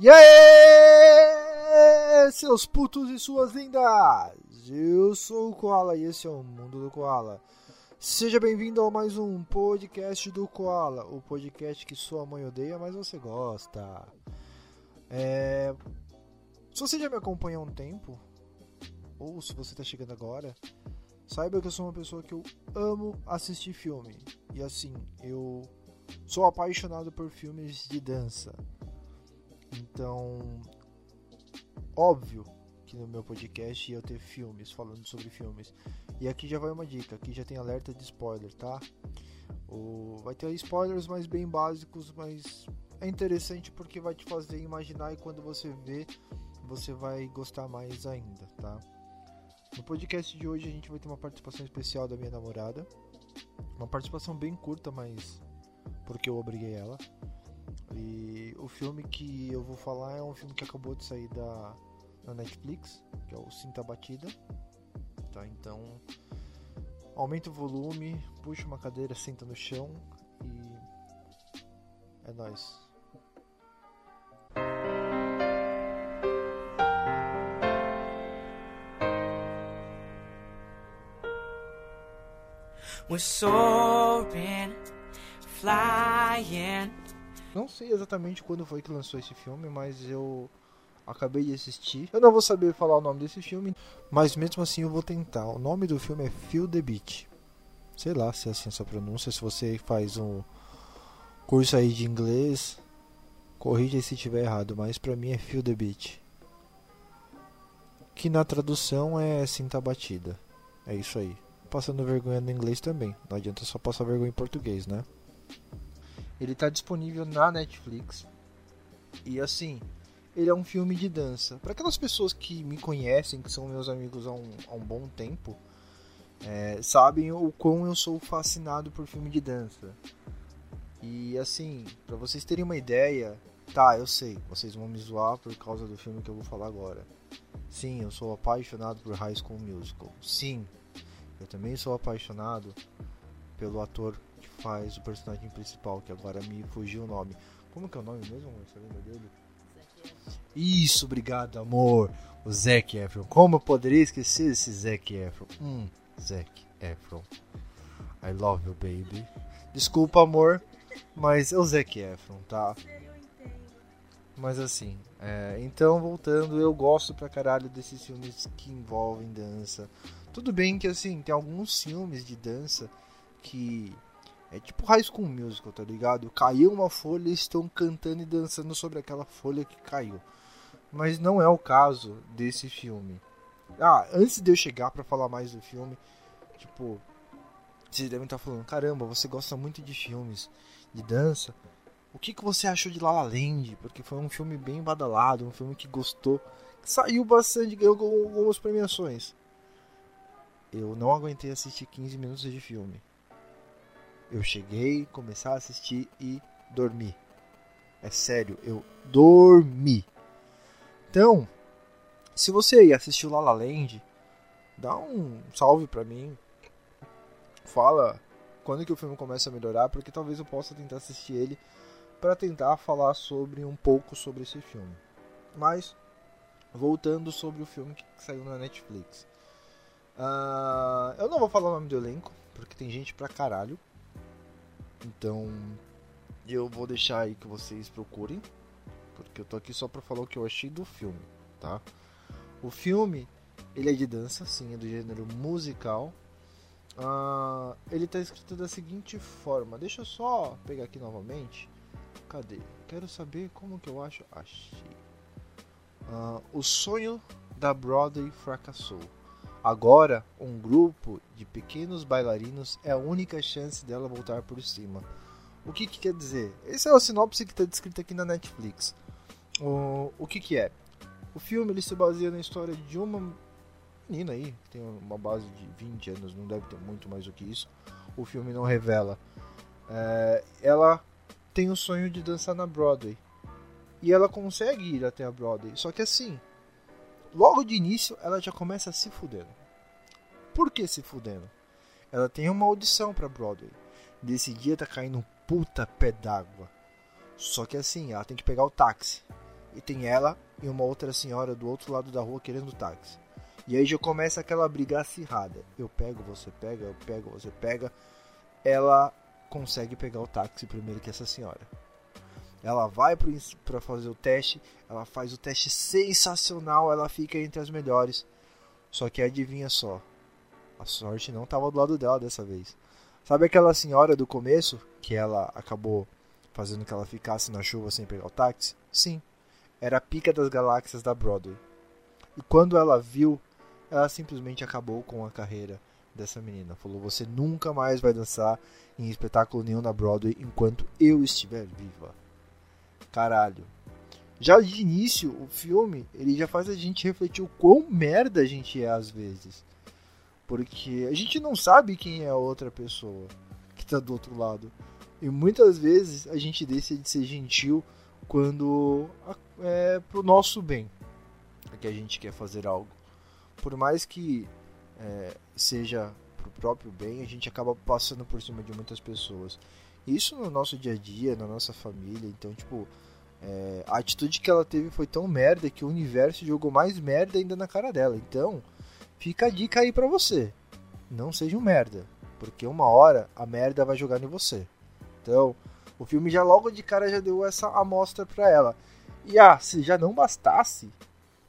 E aí, seus putos e suas lindas! Eu sou o Koala e esse é o Mundo do Koala. Seja bem-vindo a mais um podcast do Koala, o podcast que sua mãe odeia, mas você gosta. É... Se você já me acompanha há um tempo, ou se você está chegando agora, saiba que eu sou uma pessoa que eu amo assistir filme. E assim, eu sou apaixonado por filmes de dança. Então, óbvio que no meu podcast ia ter filmes, falando sobre filmes. E aqui já vai uma dica, aqui já tem alerta de spoiler, tá? O... Vai ter spoilers mais bem básicos, mas é interessante porque vai te fazer imaginar e quando você vê, você vai gostar mais ainda, tá? No podcast de hoje a gente vai ter uma participação especial da minha namorada. Uma participação bem curta, mas porque eu obriguei ela. E o filme que eu vou falar é um filme que acabou de sair da, Netflix, que é o Cinta Batida. Tá, então aumenta o volume, puxa uma cadeira, senta no chão e é nóis. We're soaring, flying. Não sei exatamente quando foi que lançou esse filme, mas eu acabei de assistir. Eu não vou saber falar o nome desse filme, mas mesmo assim eu vou tentar. O nome do filme é Feel the Beat. Sei lá se é assim essa pronúncia. Se você faz um curso aí de inglês, corrija se estiver errado, mas pra mim é Feel the Beat. Que na tradução é cinta batida. É isso aí. Passando vergonha no inglês também. Não adianta só passar vergonha em português, né? Ele está disponível na Netflix. E assim, ele é um filme de dança. Para aquelas pessoas que me conhecem, que são meus amigos há um, há um bom tempo, é, sabem o quão eu sou fascinado por filme de dança. E assim, para vocês terem uma ideia, tá, eu sei, vocês vão me zoar por causa do filme que eu vou falar agora. Sim, eu sou apaixonado por High School Musical. Sim, eu também sou apaixonado pelo ator faz o personagem principal, que agora me fugiu o nome. Como que é o nome mesmo? Você lembra dele? Isso, obrigado, amor. O Zac Efron. Como eu poderia esquecer esse Zac Efron? Hum, Zac Efron. I love you, baby. Desculpa, amor, mas é o Zac Efron, tá? Mas assim, é, então voltando, eu gosto pra caralho desses filmes que envolvem dança. Tudo bem que assim, tem alguns filmes de dança que é tipo High School Musical, tá ligado? Caiu uma folha e estão cantando e dançando sobre aquela folha que caiu. Mas não é o caso desse filme. Ah, antes de eu chegar para falar mais do filme, tipo, vocês devem estar falando, caramba, você gosta muito de filmes de dança. O que, que você achou de La La Land? Porque foi um filme bem badalado, um filme que gostou, que saiu bastante, ganhou algumas premiações. Eu não aguentei assistir 15 minutos de filme. Eu cheguei, começar a assistir e dormi. É sério, eu dormi. Então, se você aí assistiu La La Land, dá um salve pra mim. Fala quando que o filme começa a melhorar, porque talvez eu possa tentar assistir ele para tentar falar sobre um pouco sobre esse filme. Mas voltando sobre o filme que saiu na Netflix. Uh, eu não vou falar o nome do elenco, porque tem gente pra caralho. Então eu vou deixar aí que vocês procurem, porque eu tô aqui só pra falar o que eu achei do filme, tá? O filme, ele é de dança, sim, é do gênero musical. Uh, ele tá escrito da seguinte forma, deixa eu só pegar aqui novamente. Cadê? Quero saber como que eu acho. Achei. Uh, o sonho da Broadway fracassou. Agora, um grupo de pequenos bailarinos é a única chance dela voltar por cima. O que, que quer dizer? Essa é a sinopse que está descrita aqui na Netflix. O, o que, que é? O filme ele se baseia na história de uma menina aí, que tem uma base de 20 anos, não deve ter muito mais do que isso. O filme não revela. É, ela tem o sonho de dançar na Broadway. E ela consegue ir até a Broadway. Só que assim, logo de início ela já começa se fudendo. Por que se fudendo? Ela tem uma audição para Broadway. Desse dia tá caindo um puta pé d'água. Só que assim, ela tem que pegar o táxi. e tem ela e uma outra senhora do outro lado da rua querendo táxi. E aí já começa aquela briga acirrada. Eu pego, você pega, eu pego, você pega. Ela consegue pegar o táxi primeiro que essa senhora. Ela vai para fazer o teste, ela faz o teste sensacional, ela fica entre as melhores. Só que adivinha só, a sorte não estava do lado dela dessa vez. Sabe aquela senhora do começo que ela acabou fazendo que ela ficasse na chuva sem pegar o táxi? Sim, era a pica das galáxias da Broadway. E quando ela viu, ela simplesmente acabou com a carreira dessa menina. Falou: Você nunca mais vai dançar em espetáculo nenhum na Broadway enquanto eu estiver viva. Caralho. Já de início, o filme ele já faz a gente refletir o quão merda a gente é às vezes. Porque a gente não sabe quem é a outra pessoa que está do outro lado. E muitas vezes a gente deixa de ser gentil quando é pro nosso bem que a gente quer fazer algo. Por mais que é, seja pro próprio bem, a gente acaba passando por cima de muitas pessoas. Isso no nosso dia a dia, na nossa família. Então, tipo, é, a atitude que ela teve foi tão merda que o universo jogou mais merda ainda na cara dela. Então, fica a dica aí pra você. Não seja um merda. Porque uma hora a merda vai jogar em você. Então, o filme já logo de cara já deu essa amostra pra ela. E ah, se já não bastasse,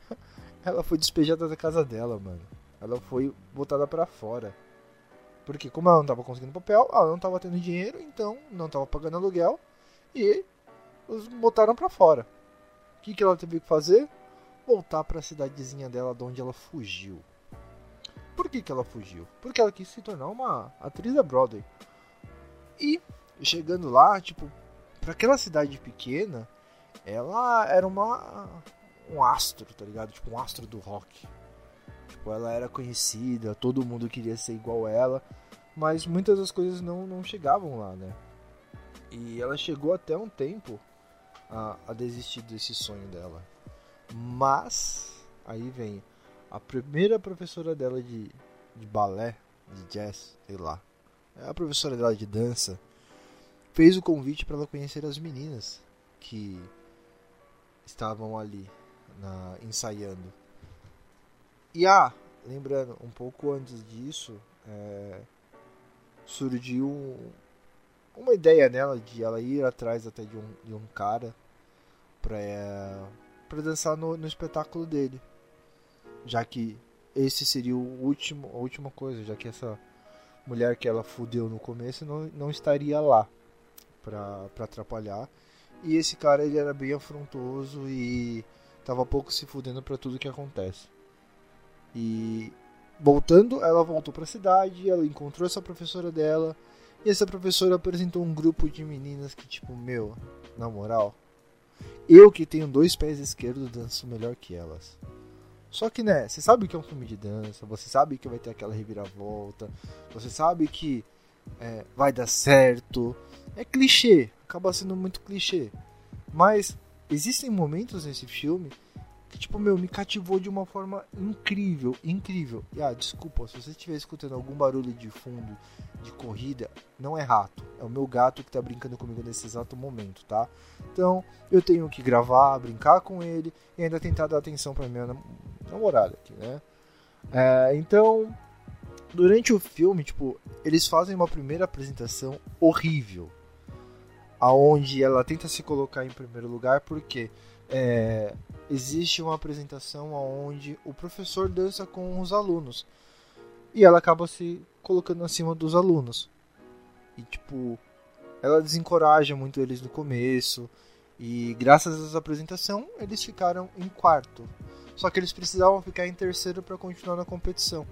ela foi despejada da casa dela, mano. Ela foi botada para fora. Porque como ela não tava conseguindo papel, ela não tava tendo dinheiro, então não tava pagando aluguel e os botaram para fora. O que, que ela teve que fazer? Voltar para a cidadezinha dela, de onde ela fugiu. Por que, que ela fugiu? Porque ela quis se tornar uma atriz da Broadway. E chegando lá, tipo, para aquela cidade pequena, ela era uma um astro, tá ligado? Tipo um astro do rock. Tipo, ela era conhecida, todo mundo queria ser igual ela, mas muitas das coisas não, não chegavam lá, né? E ela chegou até um tempo a, a desistir desse sonho dela. Mas, aí vem a primeira professora dela de, de balé, de jazz, sei lá, é a professora dela de dança, fez o convite para ela conhecer as meninas que estavam ali na, ensaiando. E ah, lembrando, um pouco antes disso, é, surgiu um, uma ideia nela de ela ir atrás até de um, de um cara pra, é, pra dançar no, no espetáculo dele. Já que esse seria o último, a última coisa, já que essa mulher que ela fudeu no começo não, não estaria lá pra, pra atrapalhar. E esse cara ele era bem afrontoso e tava pouco se fudendo para tudo que acontece. E voltando, ela voltou para a cidade, ela encontrou essa professora dela, e essa professora apresentou um grupo de meninas que tipo, meu, na moral, eu que tenho dois pés esquerdos danço melhor que elas. Só que, né, você sabe que é um filme de dança, você sabe que vai ter aquela reviravolta, você sabe que é, vai dar certo. É clichê, acaba sendo muito clichê. Mas existem momentos nesse filme que, tipo, meu, me cativou de uma forma incrível, incrível. E, ah, desculpa, se você estiver escutando algum barulho de fundo de corrida, não é rato, é o meu gato que tá brincando comigo nesse exato momento, tá? Então, eu tenho que gravar, brincar com ele e ainda tentar dar atenção pra minha namorada aqui, né? É, então, durante o filme, tipo, eles fazem uma primeira apresentação horrível, aonde ela tenta se colocar em primeiro lugar porque é, existe uma apresentação onde o professor dança com os alunos. E ela acaba se colocando acima dos alunos. E tipo ela desencoraja muito eles no começo. E graças essa apresentação eles ficaram em quarto. Só que eles precisavam ficar em terceiro para continuar na competição.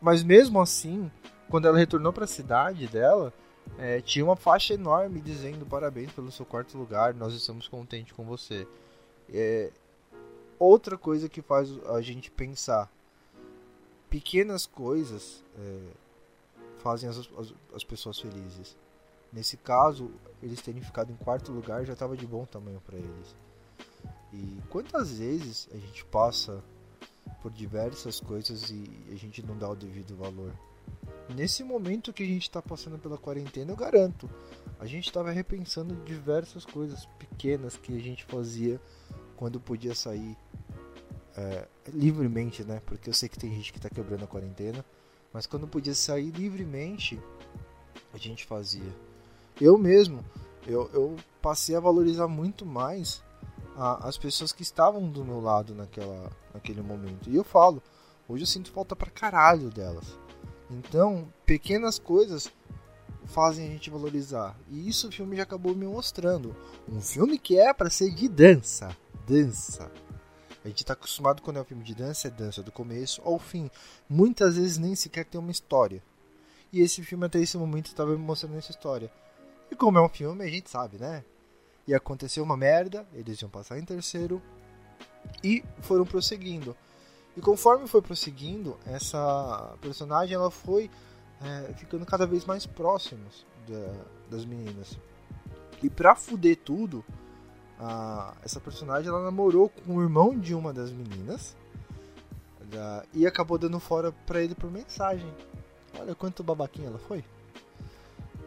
Mas mesmo assim quando ela retornou para a cidade dela é, tinha uma faixa enorme dizendo parabéns pelo seu quarto lugar, nós estamos contentes com você. É, outra coisa que faz a gente pensar, pequenas coisas é, fazem as, as, as, pessoas felizes. Nesse caso, eles terem ficado em quarto lugar já estava de bom tamanho para eles. E quantas vezes a gente passa por diversas coisas e a gente não dá o devido valor? Nesse momento que a gente está passando pela quarentena, eu garanto, a gente estava repensando diversas coisas pequenas que a gente fazia quando podia sair é, livremente, né? Porque eu sei que tem gente que tá quebrando a quarentena, mas quando podia sair livremente, a gente fazia. Eu mesmo, eu, eu passei a valorizar muito mais a, as pessoas que estavam do meu lado naquela, naquele momento. E eu falo, hoje eu sinto falta pra caralho delas. Então, pequenas coisas fazem a gente valorizar. E isso o filme já acabou me mostrando. Um filme que é para ser de dança. Dança. A gente está acostumado quando é um filme de dança, é dança do começo ao fim. Muitas vezes nem sequer tem uma história. E esse filme até esse momento estava me mostrando essa história. E como é um filme, a gente sabe, né? E aconteceu uma merda, eles iam passar em terceiro e foram prosseguindo. E conforme foi prosseguindo, essa personagem ela foi é, ficando cada vez mais próximos da, das meninas. E pra fuder tudo, a, essa personagem ela namorou com o irmão de uma das meninas da, e acabou dando fora pra ele por mensagem. Olha quanto babaquinha ela foi.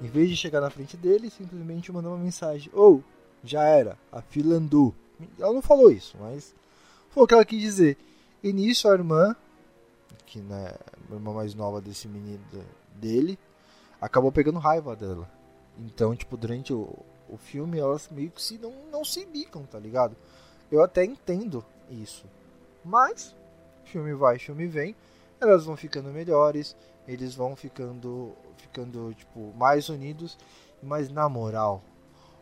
Em vez de chegar na frente dele, simplesmente mandou uma mensagem: Ou, oh, já era, a fila andou. Ela não falou isso, mas foi o que ela quis dizer. E nisso a irmã, que né, a irmã mais nova desse menino dele, acabou pegando raiva dela. Então, tipo, durante o, o filme elas meio que se não, não se bicam, tá ligado? Eu até entendo isso. Mas, filme vai, filme vem, elas vão ficando melhores, eles vão ficando, ficando tipo, mais unidos. Mas na moral,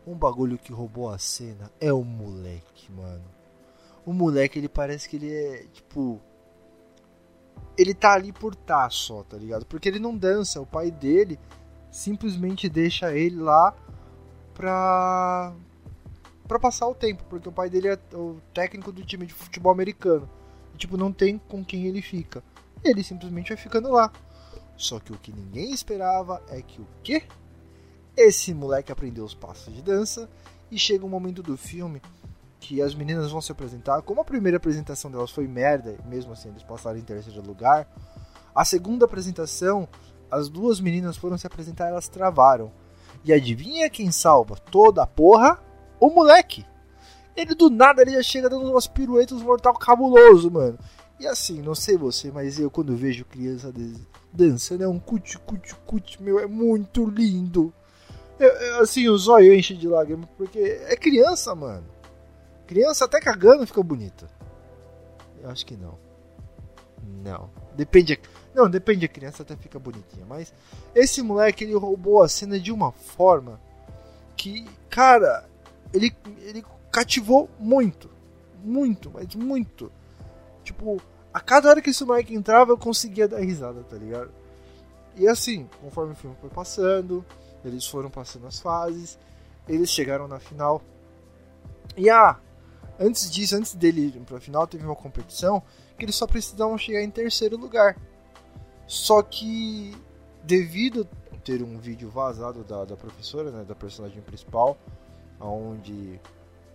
um bagulho que roubou a cena é o moleque, mano. O moleque, ele parece que ele é, tipo, ele tá ali por tá só, tá ligado? Porque ele não dança, o pai dele simplesmente deixa ele lá pra para passar o tempo, porque o pai dele é o técnico do time de futebol americano. E, tipo, não tem com quem ele fica. Ele simplesmente vai ficando lá. Só que o que ninguém esperava é que o quê? Esse moleque aprendeu os passos de dança e chega um momento do filme que as meninas vão se apresentar. Como a primeira apresentação delas foi merda, mesmo assim eles passaram em terceiro lugar. A segunda apresentação, as duas meninas foram se apresentar, elas travaram. E adivinha quem salva toda a porra? O moleque. Ele do nada ele já chega dando umas piruetas mortal cabuloso, mano. E assim, não sei você, mas eu quando vejo criança dançando é um cut cut cut, meu, é muito lindo. Eu, eu, assim, o zóio enche de lágrimas, porque é criança, mano. Criança até cagando fica bonita. Eu acho que não. Não. Depende. Não, depende. A criança até fica bonitinha. Mas esse moleque ele roubou a cena de uma forma que, cara, ele, ele cativou muito. Muito, mas muito. Tipo, a cada hora que esse moleque entrava eu conseguia dar risada, tá ligado? E assim, conforme o filme foi passando, eles foram passando as fases, eles chegaram na final. E ah, Antes disso, antes dele ir para a final, teve uma competição que eles só precisavam chegar em terceiro lugar. Só que, devido ter um vídeo vazado da, da professora, né, da personagem principal, onde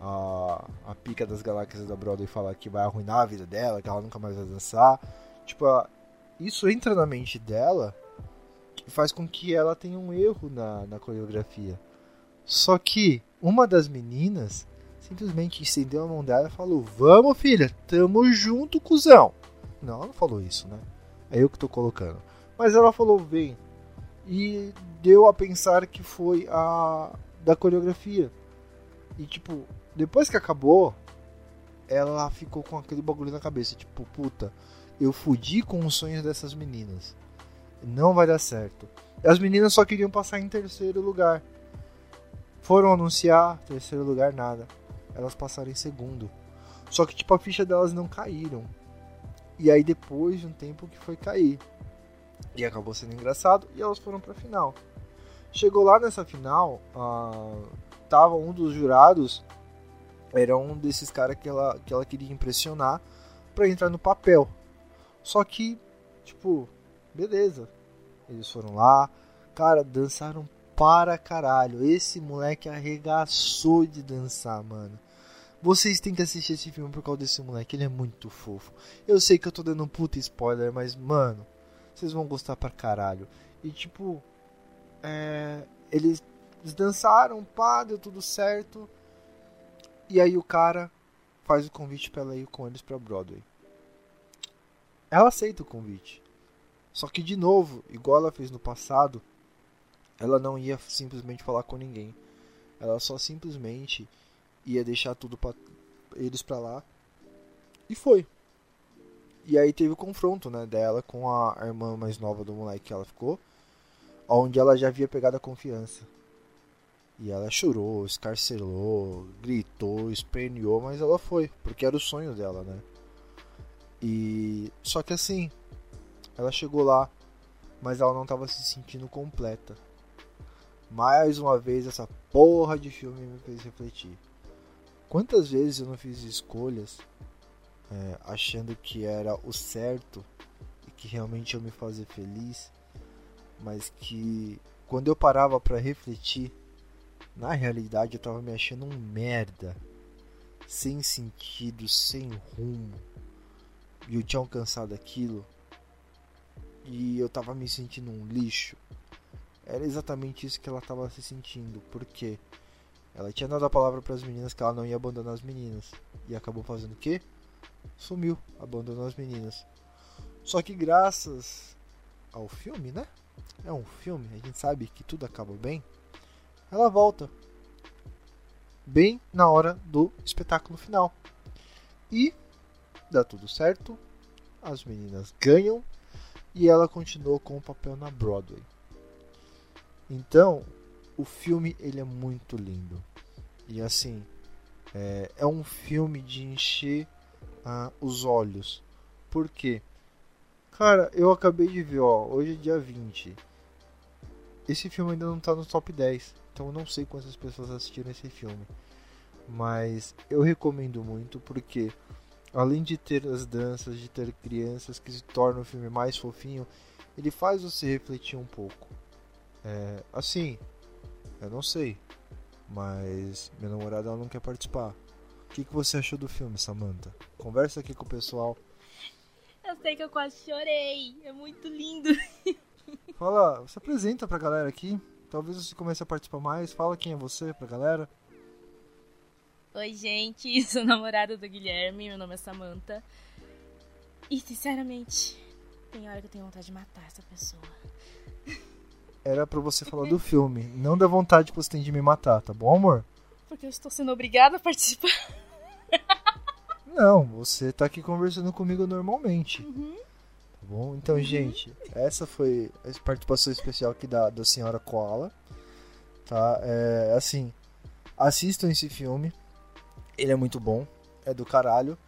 a, a pica das galáxias da Broadway fala que vai arruinar a vida dela, que ela nunca mais vai dançar. Tipo, isso entra na mente dela e faz com que ela tenha um erro na, na coreografia. Só que uma das meninas simplesmente estendeu a mão dela e falou: Vamos, filha, tamo junto, cuzão. Não, ela não falou isso, né? É eu que tô colocando. Mas ela falou: Vem. E deu a pensar que foi a da coreografia. E tipo, depois que acabou, ela ficou com aquele bagulho na cabeça: Tipo, puta, eu fudi com os sonhos dessas meninas. Não vai dar certo. As meninas só queriam passar em terceiro lugar. Foram anunciar, terceiro lugar, nada elas passaram em segundo. Só que tipo a ficha delas não caíram. E aí depois de um tempo que foi cair. E acabou sendo engraçado e elas foram pra final. Chegou lá nessa final, uh, tava um dos jurados, era um desses caras que ela, que ela queria impressionar para entrar no papel. Só que, tipo, beleza. Eles foram lá, cara, dançaram para caralho. Esse moleque arregaçou de dançar, mano. Vocês têm que assistir esse filme por causa desse moleque, ele é muito fofo. Eu sei que eu tô dando um puta spoiler, mas mano, vocês vão gostar pra caralho. E tipo, é, eles, dançaram, pá, deu tudo certo. E aí o cara faz o convite para ela ir com eles para Broadway. Ela aceita o convite. Só que de novo, igual ela fez no passado, ela não ia simplesmente falar com ninguém. Ela só simplesmente ia deixar tudo para eles para lá. E foi. E aí teve o confronto, né, dela com a irmã mais nova do moleque que ela ficou, onde ela já havia pegado a confiança. E ela chorou, escarcelou, gritou, esperneou, mas ela foi, porque era o sonho dela, né? E só que assim, ela chegou lá, mas ela não estava se sentindo completa. Mais uma vez essa porra de filme me fez refletir. Quantas vezes eu não fiz escolhas é, achando que era o certo e que realmente eu me fazia feliz, mas que quando eu parava para refletir, na realidade eu tava me achando um merda, sem sentido, sem rumo. E eu tinha alcançado aquilo e eu tava me sentindo um lixo. Era exatamente isso que ela tava se sentindo, porque ela tinha dado a palavra para as meninas que ela não ia abandonar as meninas e acabou fazendo o quê? Sumiu, abandonou as meninas. Só que graças ao filme, né? É um filme, a gente sabe que tudo acaba bem. Ela volta bem na hora do espetáculo final. E dá tudo certo. As meninas ganham e ela continuou com o papel na Broadway. Então, o filme ele é muito lindo. E assim, é, é um filme de encher ah, os olhos. Por quê? Cara, eu acabei de ver, ó, hoje é dia 20. Esse filme ainda não tá no top 10. Então eu não sei quantas pessoas assistiram esse filme. Mas eu recomendo muito porque além de ter as danças, de ter crianças que se tornam o filme mais fofinho, ele faz você refletir um pouco. É, assim, eu não sei, mas minha namorada ela não quer participar. O que, que você achou do filme, Samantha? Conversa aqui com o pessoal. Eu sei que eu quase chorei. É muito lindo. Fala, se apresenta pra galera aqui. Talvez você comece a participar mais. Fala quem é você pra galera. Oi, gente. Sou namorada do Guilherme. Meu nome é Samantha. E, sinceramente, tem hora que eu tenho vontade de matar essa pessoa. Era pra você falar do filme, não da vontade que você tem de me matar, tá bom, amor? Porque eu estou sendo obrigada a participar. Não, você tá aqui conversando comigo normalmente. Uhum. Tá bom? Então, gente, essa foi a participação especial aqui da, da senhora Koala. Tá? É, assim, assistam esse filme. Ele é muito bom. É do caralho.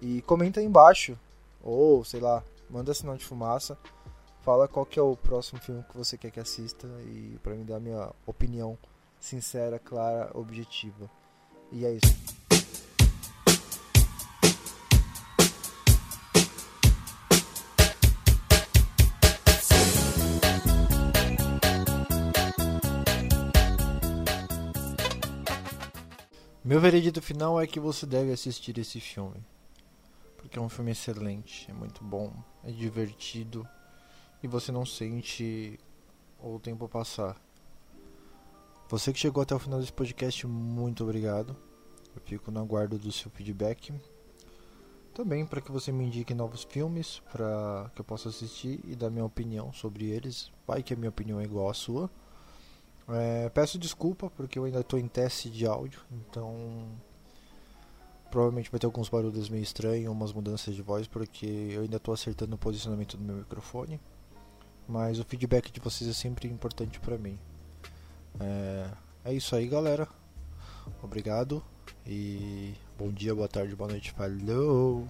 E comenta aí embaixo. Ou, sei lá, manda sinal de fumaça. Fala qual que é o próximo filme que você quer que assista. E pra me dar minha opinião sincera, clara, objetiva. E é isso. Meu veredito final é que você deve assistir esse filme. Porque é um filme excelente, é muito bom, é divertido e você não sente o tempo passar. Você que chegou até o final desse podcast, muito obrigado. Eu fico no aguardo do seu feedback. Também para que você me indique novos filmes para que eu possa assistir e dar minha opinião sobre eles. Vai que a minha opinião é igual à sua. É, peço desculpa porque eu ainda estou em teste de áudio, então provavelmente vai ter alguns barulhos meio estranhos, umas mudanças de voz, porque eu ainda estou acertando o posicionamento do meu microfone. Mas o feedback de vocês é sempre importante para mim. É, é isso aí, galera. Obrigado e bom dia, boa tarde, boa noite. Falou!